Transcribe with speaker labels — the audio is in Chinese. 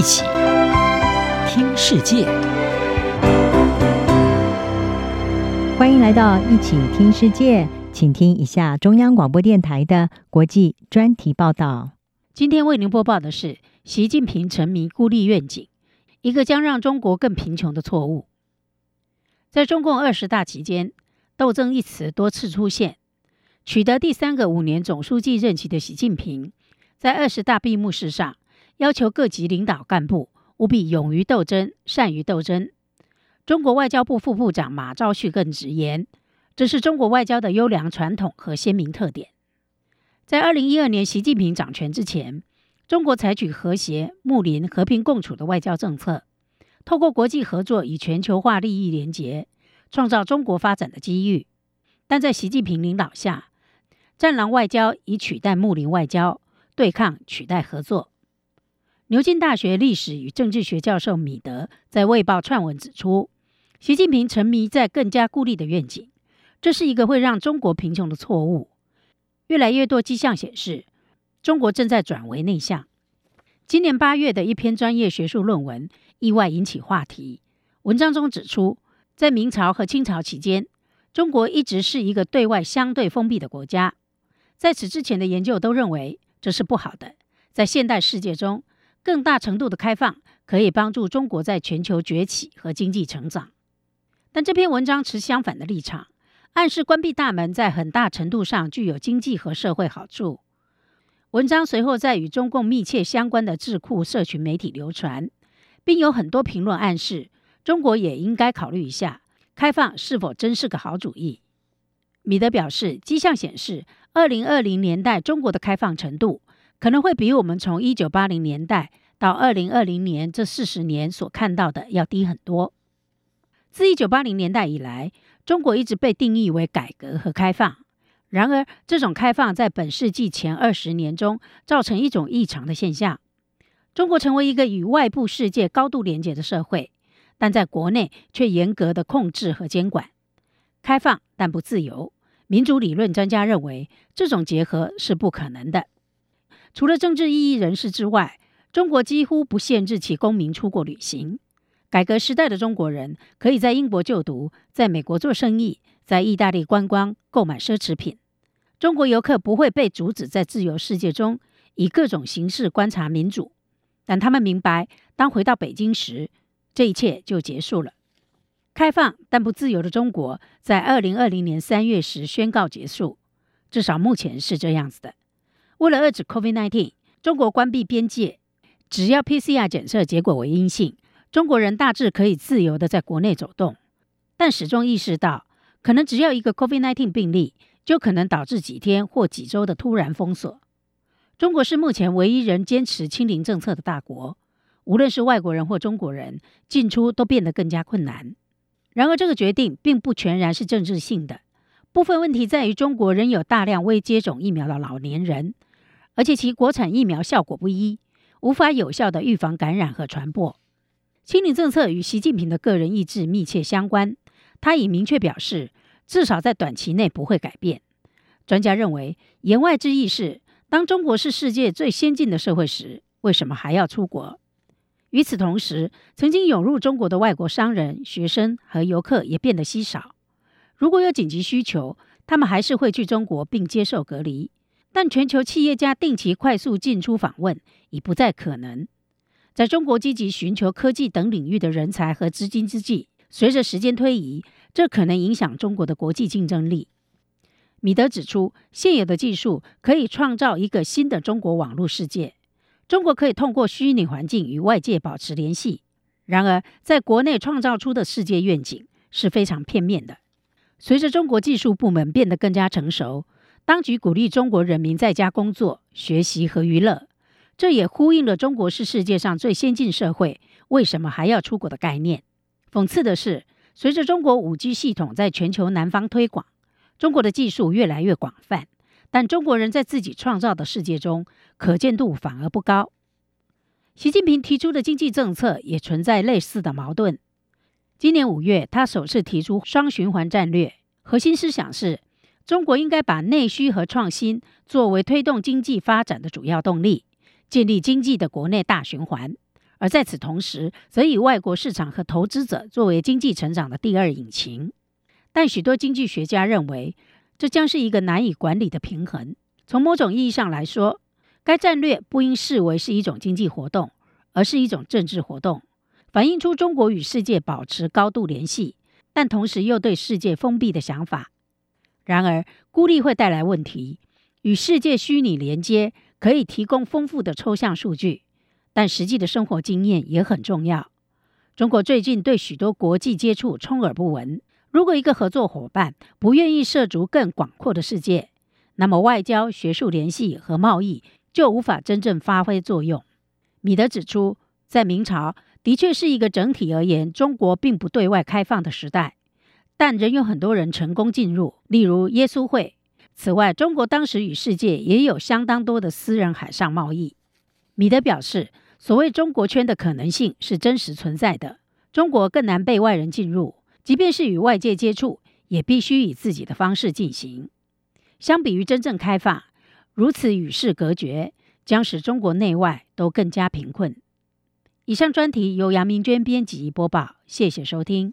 Speaker 1: 一起听世界，
Speaker 2: 欢迎来到一起听世界，请听一下中央广播电台的国际专题报道。
Speaker 3: 今天为您播报的是：习近平沉迷孤立愿景，一个将让中国更贫穷的错误。在中共二十大期间，斗争一词多次出现。取得第三个五年总书记任期的习近平，在二十大闭幕式上，要求各级领导干部务必勇于斗争、善于斗争。中国外交部副部长马朝旭更直言，这是中国外交的优良传统和鲜明特点。在二零一二年习近平掌权之前，中国采取和谐、睦邻、和平共处的外交政策，透过国际合作与全球化利益连结，创造中国发展的机遇。但在习近平领导下，战狼外交已取代睦邻外交，对抗取代合作。牛津大学历史与政治学教授米德在《卫报》撰文指出，习近平沉迷在更加孤立的愿景，这是一个会让中国贫穷的错误。越来越多迹象显示，中国正在转为内向。今年八月的一篇专业学术论文意外引起话题。文章中指出，在明朝和清朝期间，中国一直是一个对外相对封闭的国家。在此之前的研究都认为这是不好的。在现代世界中，更大程度的开放可以帮助中国在全球崛起和经济成长，但这篇文章持相反的立场，暗示关闭大门在很大程度上具有经济和社会好处。文章随后在与中共密切相关的智库社群媒体流传，并有很多评论暗示中国也应该考虑一下开放是否真是个好主意。米德表示，迹象显示，二零二零年代中国的开放程度。可能会比我们从一九八零年代到二零二零年这四十年所看到的要低很多。自一九八零年代以来，中国一直被定义为改革和开放。然而，这种开放在本世纪前二十年中造成一种异常的现象：中国成为一个与外部世界高度连接的社会，但在国内却严格的控制和监管。开放但不自由。民主理论专家认为，这种结合是不可能的。除了政治异议人士之外，中国几乎不限制其公民出国旅行。改革时代的中国人可以在英国就读，在美国做生意，在意大利观光、购买奢侈品。中国游客不会被阻止在自由世界中以各种形式观察民主，但他们明白，当回到北京时，这一切就结束了。开放但不自由的中国，在二零二零年三月时宣告结束，至少目前是这样子的。为了遏制 COVID-19，中国关闭边界，只要 PCR 检测结果为阴性，中国人大致可以自由地在国内走动。但始终意识到，可能只要一个 COVID-19 病例，就可能导致几天或几周的突然封锁。中国是目前唯一仍坚持清零政策的大国，无论是外国人或中国人，进出都变得更加困难。然而，这个决定并不全然是政治性的，部分问题在于中国仍有大量未接种疫苗的老年人。而且其国产疫苗效果不一，无法有效地预防感染和传播。清零政策与习近平的个人意志密切相关，他已明确表示，至少在短期内不会改变。专家认为，言外之意是，当中国是世界最先进的社会时，为什么还要出国？与此同时，曾经涌入中国的外国商人、学生和游客也变得稀少。如果有紧急需求，他们还是会去中国并接受隔离。但全球企业家定期快速进出访问已不再可能。在中国积极寻求科技等领域的人才和资金之际，随着时间推移，这可能影响中国的国际竞争力。米德指出，现有的技术可以创造一个新的中国网络世界，中国可以通过虚拟环境与外界保持联系。然而，在国内创造出的世界愿景是非常片面的。随着中国技术部门变得更加成熟。当局鼓励中国人民在家工作、学习和娱乐，这也呼应了中国是世界上最先进社会，为什么还要出国的概念。讽刺的是，随着中国 5G 系统在全球南方推广，中国的技术越来越广泛，但中国人在自己创造的世界中可见度反而不高。习近平提出的经济政策也存在类似的矛盾。今年五月，他首次提出双循环战略，核心思想是。中国应该把内需和创新作为推动经济发展的主要动力，建立经济的国内大循环，而在此同时，则以外国市场和投资者作为经济成长的第二引擎。但许多经济学家认为，这将是一个难以管理的平衡。从某种意义上来说，该战略不应视为是一种经济活动，而是一种政治活动，反映出中国与世界保持高度联系，但同时又对世界封闭的想法。然而，孤立会带来问题。与世界虚拟连接可以提供丰富的抽象数据，但实际的生活经验也很重要。中国最近对许多国际接触充耳不闻。如果一个合作伙伴不愿意涉足更广阔的世界，那么外交、学术联系和贸易就无法真正发挥作用。米德指出，在明朝的确是一个整体而言中国并不对外开放的时代，但仍有很多人成功进入，例如耶稣会。此外，中国当时与世界也有相当多的私人海上贸易。米德表示，所谓中国圈的可能性是真实存在的，中国更难被外人进入。即便是与外界接触，也必须以自己的方式进行。相比于真正开放，如此与世隔绝，将使中国内外都更加贫困。以上专题由杨明娟编辑播报，谢谢收听。